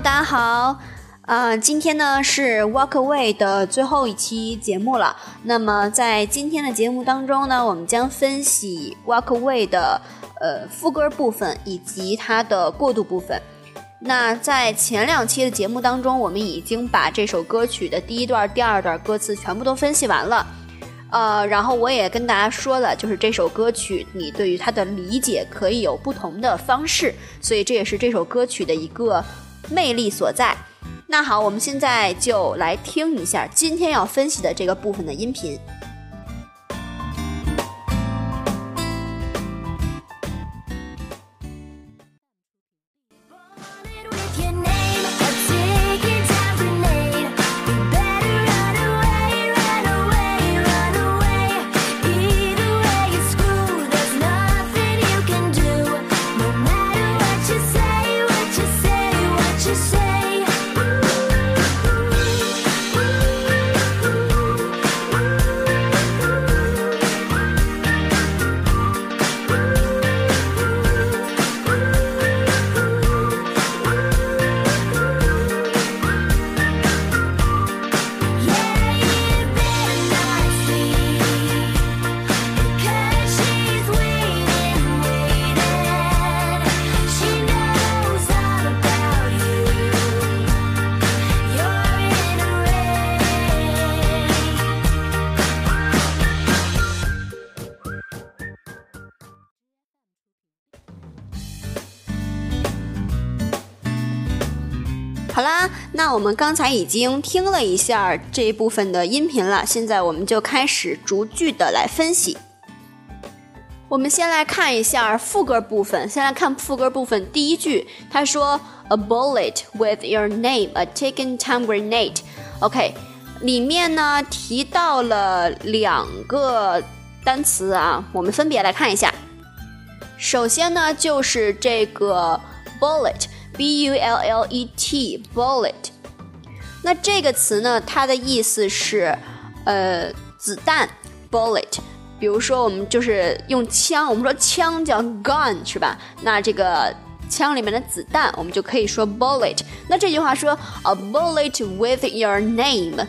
大家好，啊，今天呢是 Walk Away 的最后一期节目了。那么在今天的节目当中呢，我们将分析 Walk Away 的呃副歌部分以及它的过渡部分。那在前两期的节目当中，我们已经把这首歌曲的第一段、第二段歌词全部都分析完了。呃，然后我也跟大家说了，就是这首歌曲你对于它的理解可以有不同的方式，所以这也是这首歌曲的一个魅力所在。那好，我们现在就来听一下今天要分析的这个部分的音频。我们刚才已经听了一下这一部分的音频了，现在我们就开始逐句的来分析。我们先来看一下副歌部分，先来看副歌部分第一句，他说 "A bullet with your name, a ticking time grenade." OK，里面呢提到了两个单词啊，我们分别来看一下。首先呢就是这个 bullet。b u l l e t bullet，那这个词呢，它的意思是，呃，子弹 bullet。比如说，我们就是用枪，我们说枪叫 gun 是吧？那这个枪里面的子弹，我们就可以说 bullet。那这句话说 a bullet with your name，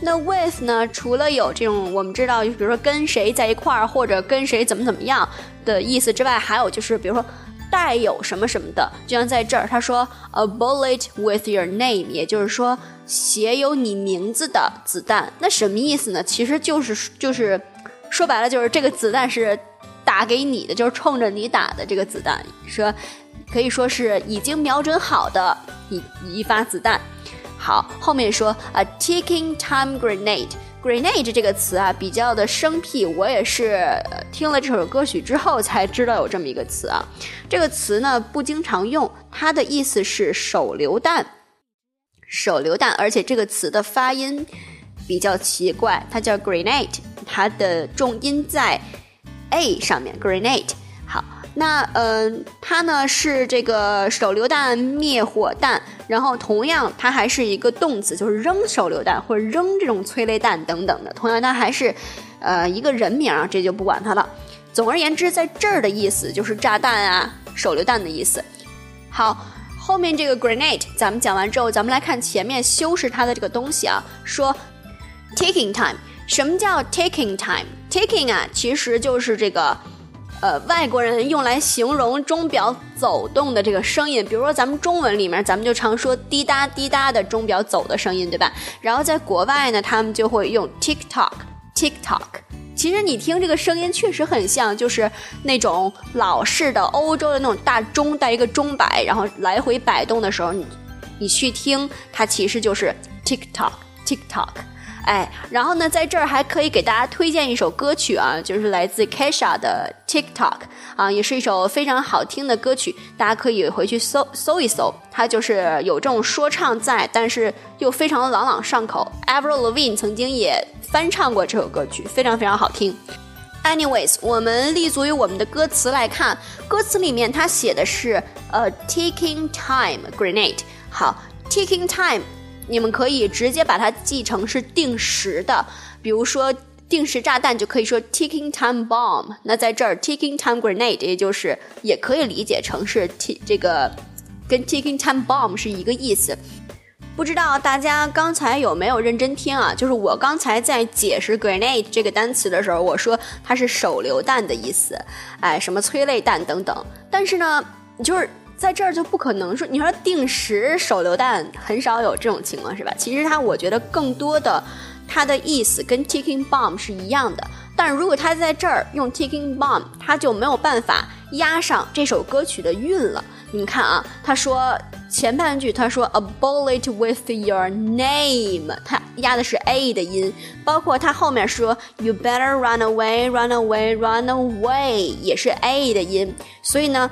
那 with 呢，除了有这种我们知道，就比如说跟谁在一块儿，或者跟谁怎么怎么样的意思之外，还有就是比如说。带有什么什么的，就像在这儿，他说 a bullet with your name，也就是说写有你名字的子弹。那什么意思呢？其实就是就是说白了，就是这个子弹是打给你的，就是冲着你打的这个子弹，说可以说是已经瞄准好的一一发子弹。好，后面说 a ticking time grenade。Grenade 这个词啊，比较的生僻，我也是听了这首歌曲之后才知道有这么一个词啊。这个词呢不经常用，它的意思是手榴弹，手榴弹，而且这个词的发音比较奇怪，它叫 grenade，它的重音在 a 上面，grenade。那嗯，它呢是这个手榴弹、灭火弹，然后同样它还是一个动词，就是扔手榴弹或者扔这种催泪弹等等的。同样它还是，呃，一个人名，这就不管它了。总而言之，在这儿的意思就是炸弹啊、手榴弹的意思。好，后面这个 grenade 咱们讲完之后，咱们来看前面修饰它的这个东西啊，说 taking time。什么叫 taking time？taking 啊，其实就是这个。呃，外国人用来形容钟表走动的这个声音，比如说咱们中文里面，咱们就常说滴答滴答的钟表走的声音，对吧？然后在国外呢，他们就会用 tick tock tick tock。其实你听这个声音确实很像，就是那种老式的欧洲的那种大钟带一个钟摆，然后来回摆动的时候，你你去听，它其实就是 tick tock tick tock。哎，然后呢，在这儿还可以给大家推荐一首歌曲啊，就是来自 Kesha 的 TikTok 啊，也是一首非常好听的歌曲，大家可以回去搜搜一搜。它就是有这种说唱在，但是又非常的朗朗上口。Avril Lavigne 曾经也翻唱过这首歌曲，非常非常好听。Anyways，我们立足于我们的歌词来看，歌词里面它写的是呃 ticking time grenade。好，ticking time。你们可以直接把它记成是定时的，比如说定时炸弹就可以说 ticking time bomb。那在这儿 ticking time grenade，也就是也可以理解成是 t 这个跟 ticking time bomb 是一个意思。不知道大家刚才有没有认真听啊？就是我刚才在解释 grenade 这个单词的时候，我说它是手榴弹的意思，哎，什么催泪弹等等。但是呢，就是在这儿就不可能说，你说定时手榴弹很少有这种情况是吧？其实它我觉得更多的它的意思跟 ticking bomb 是一样的。但如果他在这儿用 ticking bomb，他就没有办法压上这首歌曲的韵了。你们看啊，他说。前半句他说 a bullet with your name，他压的是 a 的音，包括他后面说 you better run away run away run away 也是 a 的音，所以呢，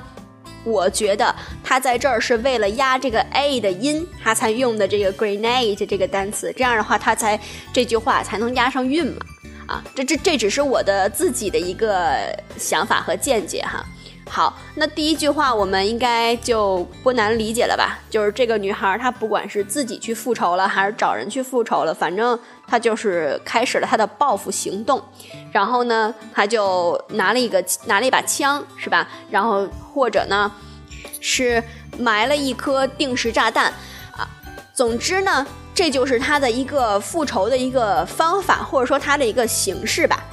我觉得他在这儿是为了压这个 a 的音，他才用的这个 grenade 这个单词，这样的话他才这句话才能押上韵嘛，啊，这这这只是我的自己的一个想法和见解哈。好，那第一句话我们应该就不难理解了吧？就是这个女孩她不管是自己去复仇了，还是找人去复仇了，反正他就是开始了他的报复行动。然后呢，他就拿了一个拿了一把枪，是吧？然后或者呢，是埋了一颗定时炸弹啊。总之呢，这就是他的一个复仇的一个方法，或者说他的一个形式吧。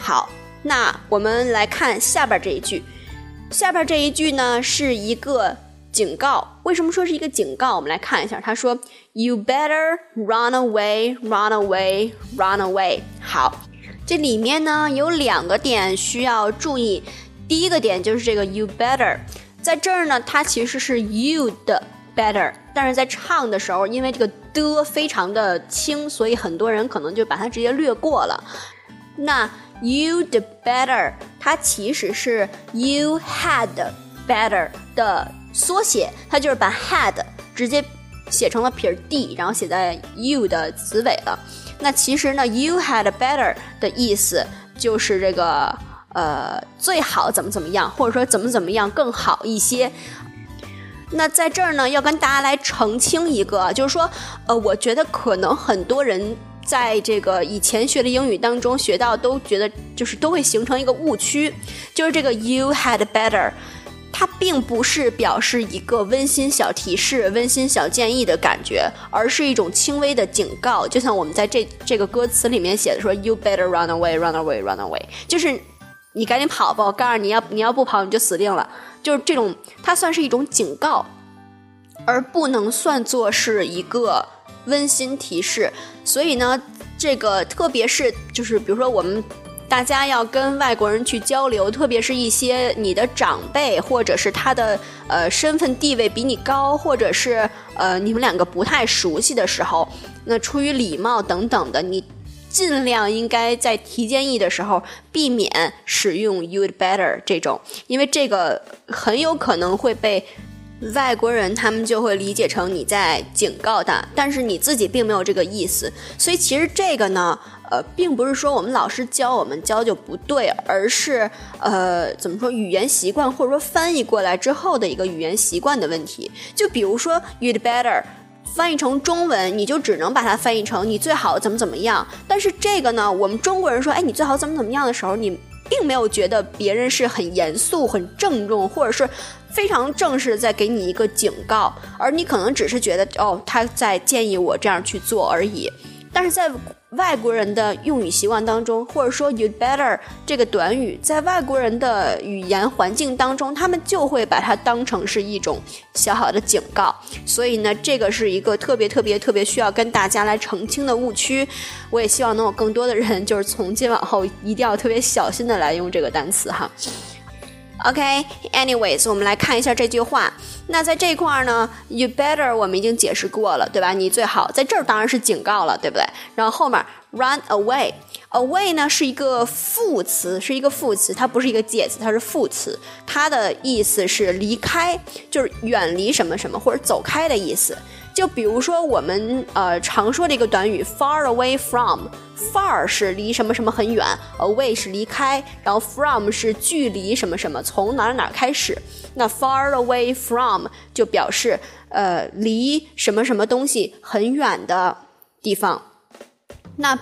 好，那我们来看下边这一句。下边这一句呢是一个警告，为什么说是一个警告？我们来看一下，他说：“You better run away, run away, run away。”好，这里面呢有两个点需要注意。第一个点就是这个 “you better”，在这儿呢，它其实是 “you” 的 “better”，但是在唱的时候，因为这个的非常的轻，所以很多人可能就把它直接略过了。那 You'd better，它其实是 you had better 的缩写，它就是把 had 直接写成了撇 d，然后写在 you 的词尾了。那其实呢，you had better 的意思就是这个呃最好怎么怎么样，或者说怎么怎么样更好一些。那在这儿呢，要跟大家来澄清一个，就是说，呃，我觉得可能很多人。在这个以前学的英语当中学到，都觉得就是都会形成一个误区，就是这个 you had better，它并不是表示一个温馨小提示、温馨小建议的感觉，而是一种轻微的警告。就像我们在这这个歌词里面写的说 you better run away, run away, run away，就是你赶紧跑吧，我告诉你要你要不跑你就死定了。就是这种，它算是一种警告，而不能算作是一个。温馨提示，所以呢，这个特别是就是比如说我们大家要跟外国人去交流，特别是一些你的长辈或者是他的呃身份地位比你高，或者是呃你们两个不太熟悉的时候，那出于礼貌等等的，你尽量应该在提建议的时候避免使用 you'd better 这种，因为这个很有可能会被。外国人他们就会理解成你在警告他，但是你自己并没有这个意思。所以其实这个呢，呃，并不是说我们老师教我们教就不对，而是呃，怎么说语言习惯或者说翻译过来之后的一个语言习惯的问题。就比如说 you'd better，翻译成中文你就只能把它翻译成你最好怎么怎么样。但是这个呢，我们中国人说，哎，你最好怎么怎么样的时候，你并没有觉得别人是很严肃、很郑重，或者是。非常正式的，在给你一个警告，而你可能只是觉得哦，他在建议我这样去做而已。但是在外国人的用语习惯当中，或者说 you'd better 这个短语，在外国人的语言环境当中，他们就会把它当成是一种小小的警告。所以呢，这个是一个特别特别特别需要跟大家来澄清的误区。我也希望能有更多的人，就是从今往后一定要特别小心的来用这个单词哈。OK，anyways，我们来看一下这句话。那在这块儿呢，you better 我们已经解释过了，对吧？你最好在这儿当然是警告了，对不对？然后后面 run away，away 呢是一个副词，是一个副词，它不是一个介词，它是副词，它的意思是离开，就是远离什么什么或者走开的意思。就比如说我们呃常说的一个短语 far away from，far 是离什么什么很远，away 是离开，然后 from 是距离什么什么从哪儿哪儿开始，那 far away from 就表示呃离什么什么东西很远的地方。那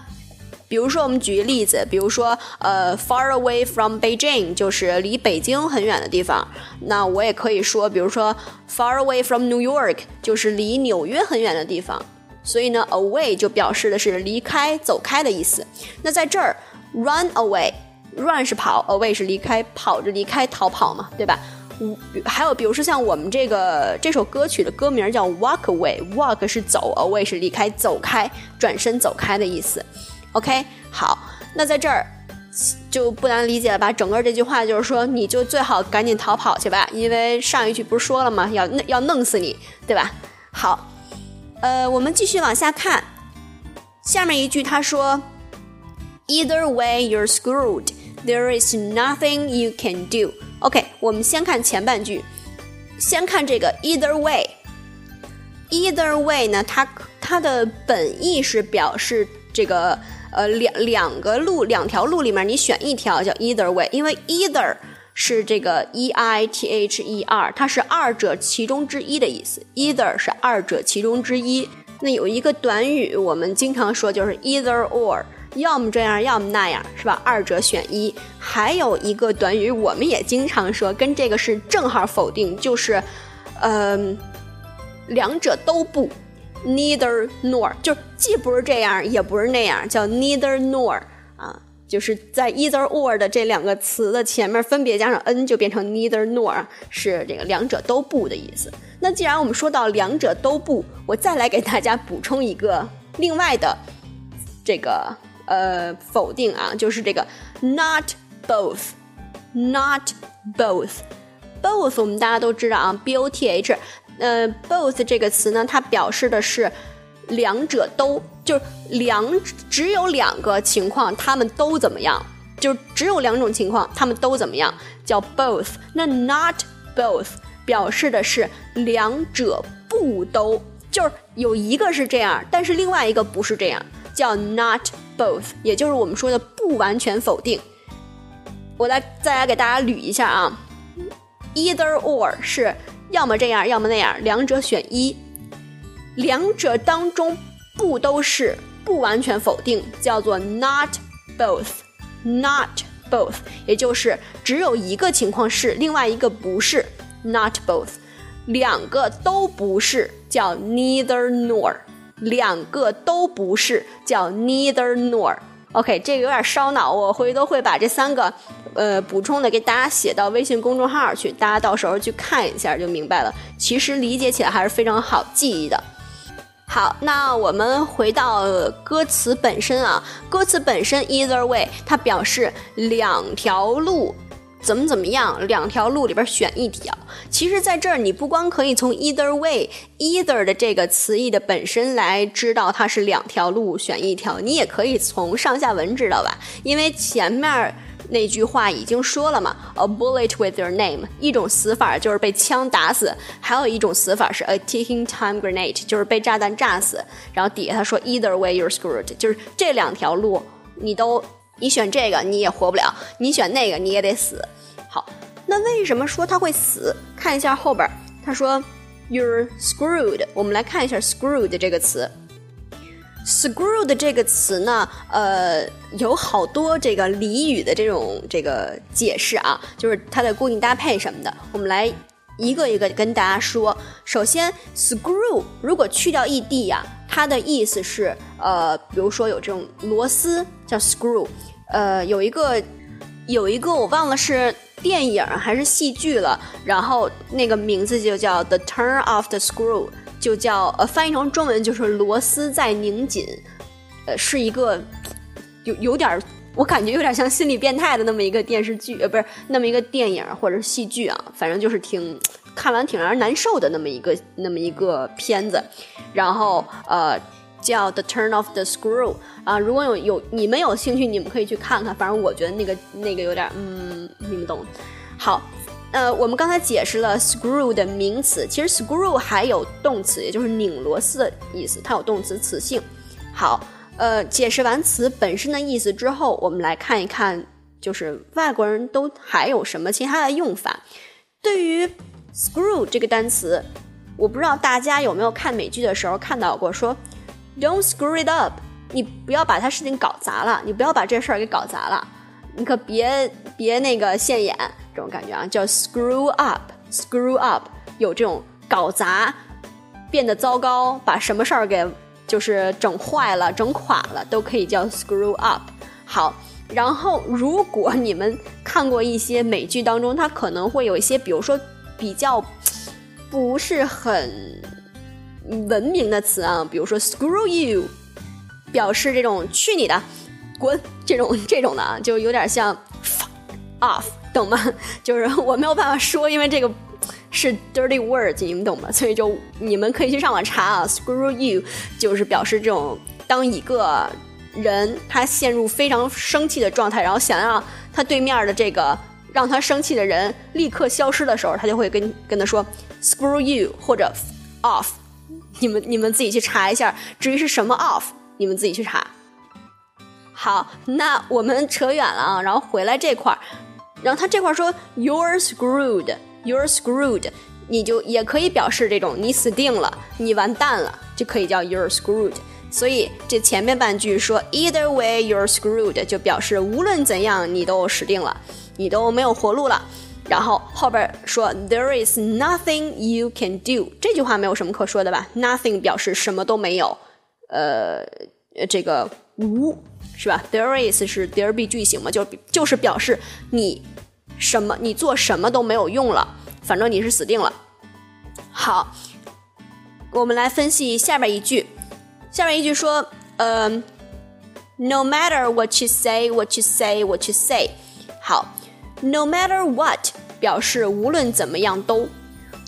比如说，我们举个例子，比如说，呃，far away from Beijing 就是离北京很远的地方。那我也可以说，比如说，far away from New York 就是离纽约很远的地方。所以呢，away 就表示的是离开、走开的意思。那在这儿，run away，run 是跑，away 是离开，跑着离开，逃跑嘛，对吧？还有比如说像我们这个这首歌曲的歌名叫 Walk Away，Walk 是走，Away 是离开，走开，转身走开的意思。OK，好，那在这儿就不难理解了吧？整个这句话就是说，你就最好赶紧逃跑去吧，因为上一句不是说了吗？要要弄死你，对吧？好，呃，我们继续往下看，下面一句他说，Either way you're screwed，there is nothing you can do。OK，我们先看前半句，先看这个 either way。either way 呢，它它的本意是表示这个呃两两个路两条路里面你选一条叫 either way，因为 either 是这个 e i t h e r，它是二者其中之一的意思。either 是二者其中之一。那有一个短语我们经常说就是 either or。要么这样，要么那样，是吧？二者选一。还有一个短语，我们也经常说，跟这个是正好否定，就是，嗯，两者都不，neither nor，就既不是这样，也不是那样，叫 neither nor 啊，就是在 either or 的这两个词的前面分别加上 n，就变成 neither nor，是这个两者都不的意思。那既然我们说到两者都不，我再来给大家补充一个另外的这个。呃，否定啊，就是这个 not both，not both，both 我们大家都知道啊，b o t h，呃，both 这个词呢，它表示的是两者都，就是两只有两个情况，他们都怎么样？就只有两种情况，他们都怎么样？叫 both。那 not both 表示的是两者不都，就是有一个是这样，但是另外一个不是这样，叫 not。both，也就是我们说的不完全否定。我来再来给大家捋一下啊，either or 是要么这样，要么那样，两者选一。两者当中不都是不完全否定，叫做 not both，not both，也就是只有一个情况是，另外一个不是，not both。两个都不是，叫 neither nor。两个都不是，叫 neither nor。OK，这个有点烧脑，我回头会把这三个呃补充的给大家写到微信公众号去，大家到时候去看一下就明白了。其实理解起来还是非常好记忆的。好，那我们回到歌词本身啊，歌词本身 either way，它表示两条路。怎么怎么样？两条路里边选一条。其实，在这儿你不光可以从 either way，either 的这个词义的本身来知道它是两条路选一条，你也可以从上下文知道吧？因为前面那句话已经说了嘛，a bullet with your name，一种死法就是被枪打死，还有一种死法是 a ticking time grenade，就是被炸弹炸死。然后底下他说 either way you're screwed，就是这两条路你都。你选这个你也活不了，你选那个你也得死。好，那为什么说他会死？看一下后边，他说 you're screwed。我们来看一下 screwed 这个词。screwed 这个词呢，呃，有好多这个俚语的这种这个解释啊，就是它的固定搭配什么的。我们来一个一个跟大家说。首先，screw 如果去掉 ed 呀，它的意思是呃，比如说有这种螺丝叫 screw。呃，有一个，有一个我忘了是电影还是戏剧了，然后那个名字就叫《The Turn of the Screw》，就叫呃翻译成中文就是螺丝在拧紧，呃，是一个有有点我感觉有点像心理变态的那么一个电视剧，呃，不是那么一个电影或者戏剧啊，反正就是挺看完挺让人难受的那么一个那么一个片子，然后呃。叫 The Turn of the Screw 啊，如果有有你们有兴趣，你们可以去看看。反正我觉得那个那个有点，嗯，你们懂。好，呃，我们刚才解释了 screw 的名词，其实 screw 还有动词，也就是拧螺丝的意思，它有动词词性。好，呃，解释完词本身的意思之后，我们来看一看，就是外国人都还有什么其他的用法。对于 screw 这个单词，我不知道大家有没有看美剧的时候看到过说。Don't screw it up，你不要把他事情搞砸了，你不要把这事儿给搞砸了，你可别别那个现眼这种感觉啊，叫 screw up，screw up 有这种搞砸、变得糟糕、把什么事儿给就是整坏了、整垮了，都可以叫 screw up。好，然后如果你们看过一些美剧当中，它可能会有一些，比如说比较不是很文明的词啊，比如说 screw you。表示这种去你的，滚这种这种的啊，就有点像 fuck off，懂吗？就是我没有办法说，因为这个是 dirty words，你们懂吗？所以就你们可以去上网查啊，screw you 就是表示这种当一个人他陷入非常生气的状态，然后想让他对面的这个让他生气的人立刻消失的时候，他就会跟跟他说 screw you 或者 off，你们你们自己去查一下，至于是什么 off。你们自己去查。好，那我们扯远了啊，然后回来这块儿，然后他这块儿说 you're screwed，you're screwed，你就也可以表示这种你死定了，你完蛋了，就可以叫 you're screwed。所以这前面半句说 either way you're screwed，就表示无论怎样你都死定了，你都没有活路了。然后后边说 there is nothing you can do，这句话没有什么可说的吧？nothing 表示什么都没有。呃，这个无是吧？There is 是 there be 句型嘛，就就是表示你什么你做什么都没有用了，反正你是死定了。好，我们来分析下边一句，下边一句说，呃，No matter what you say, what you say, what you say。好，No matter what 表示无论怎么样都。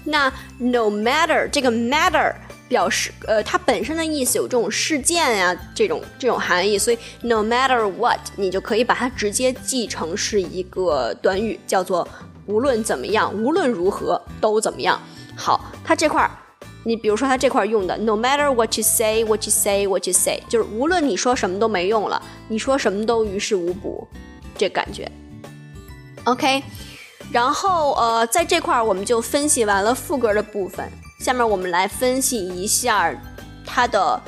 那 No matter 这个 matter。表示呃，它本身的意思有这种事件呀，这种这种含义，所以 no matter what，你就可以把它直接记成是一个短语，叫做无论怎么样，无论如何都怎么样。好，它这块儿，你比如说它这块用的 no matter what you say，what you say，what you say，就是无论你说什么都没用了，你说什么都于事无补，这感觉。OK，然后呃，在这块儿我们就分析完了副歌的部分。下面我们来分析一下它的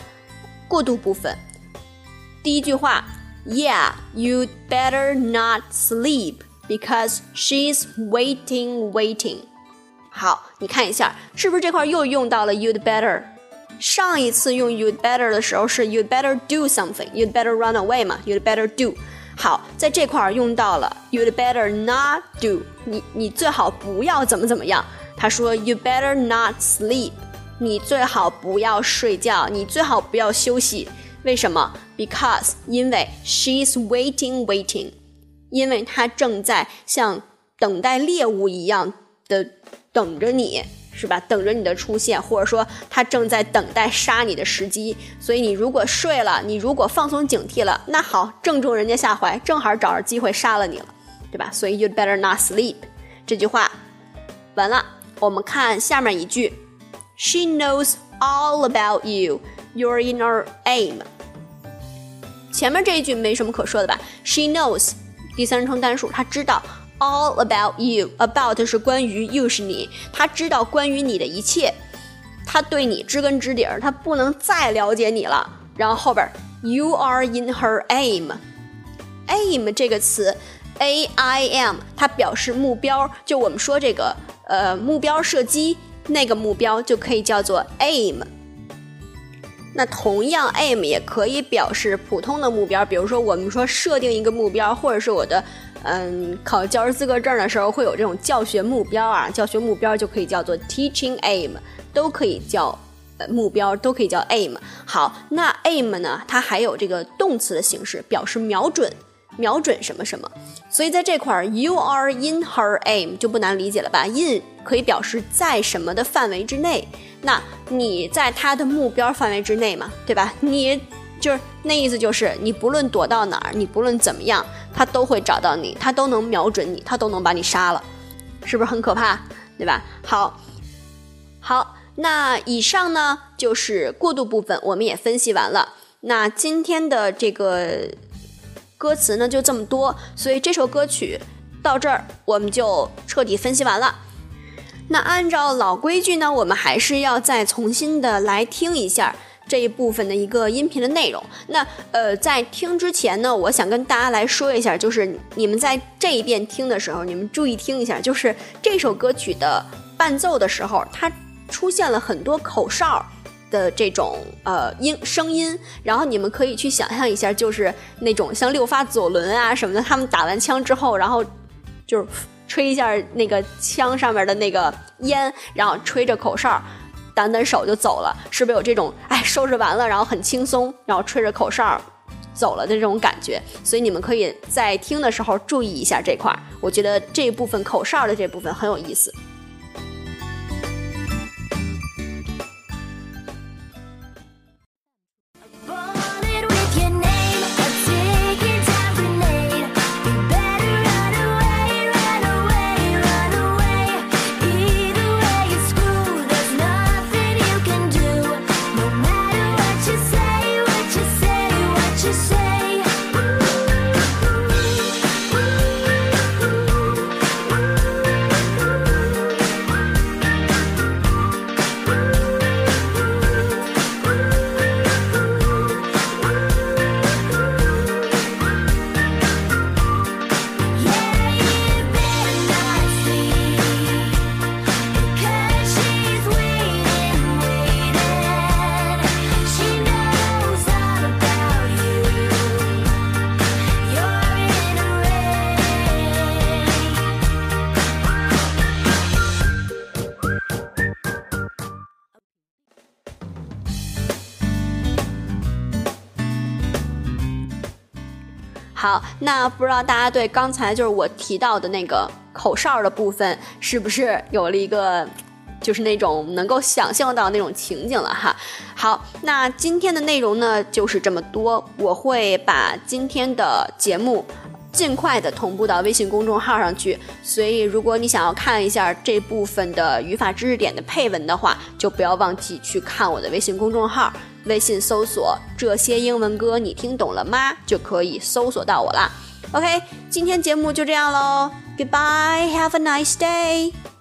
过渡部分。第一句话，Yeah, you'd better not sleep because she's waiting, waiting。好，你看一下，是不是这块又用到了 you'd better？上一次用 you'd better 的时候是 you'd better do something，you'd better run away 嘛，you'd better do。 好，在这块儿用到了 you'd better not do，你你最好不要怎么怎么样。他说：“You better not sleep，你最好不要睡觉，你最好不要休息。为什么？Because 因为 she's waiting, waiting，因为她正在像等待猎物一样的等着你，是吧？等着你的出现，或者说他正在等待杀你的时机。所以你如果睡了，你如果放松警惕了，那好，正中人家下怀，正好找着机会杀了你了，对吧？所以 you'd better not sleep，这句话完了。”我们看下面一句，She knows all about you. You're in her aim. 前面这一句没什么可说的吧？She knows，第三人称单数，她知道 all about you。about 是关于，you 是你，他知道关于你的一切，他对你知根知底儿，他不能再了解你了。然后后边，You are in her aim。aim 这个词，a i m，它表示目标，就我们说这个。呃，目标射击那个目标就可以叫做 aim。那同样，aim 也可以表示普通的目标，比如说我们说设定一个目标，或者是我的嗯考教师资格证的时候会有这种教学目标啊，教学目标就可以叫做 teaching aim，都可以叫呃目标，都可以叫 aim。好，那 aim 呢，它还有这个动词的形式，表示瞄准。瞄准什么什么，所以在这块儿，you are in her aim 就不难理解了吧？in 可以表示在什么的范围之内，那你在他的目标范围之内嘛，对吧？你就是那意思，就是你不论躲到哪儿，你不论怎么样，他都会找到你，他都能瞄准你，他都能把你杀了，是不是很可怕？对吧？好，好，那以上呢就是过渡部分，我们也分析完了。那今天的这个。歌词呢就这么多，所以这首歌曲到这儿我们就彻底分析完了。那按照老规矩呢，我们还是要再重新的来听一下这一部分的一个音频的内容。那呃，在听之前呢，我想跟大家来说一下，就是你们在这一遍听的时候，你们注意听一下，就是这首歌曲的伴奏的时候，它出现了很多口哨的这种呃音声音，然后你们可以去想象一下，就是那种像六发左轮啊什么的，他们打完枪之后，然后就是吹一下那个枪上面的那个烟，然后吹着口哨。掸掸手就走了，是不是有这种哎收拾完了，然后很轻松，然后吹着口哨走了的这种感觉？所以你们可以在听的时候注意一下这块儿，我觉得这部分口哨的这部分很有意思。那不知道大家对刚才就是我提到的那个口哨的部分，是不是有了一个，就是那种能够想象到那种情景了哈？好，那今天的内容呢就是这么多，我会把今天的节目尽快的同步到微信公众号上去，所以如果你想要看一下这部分的语法知识点的配文的话，就不要忘记去看我的微信公众号。微信搜索这些英文歌，你听懂了吗？就可以搜索到我啦。OK，今天节目就这样喽，Goodbye，Have a nice day。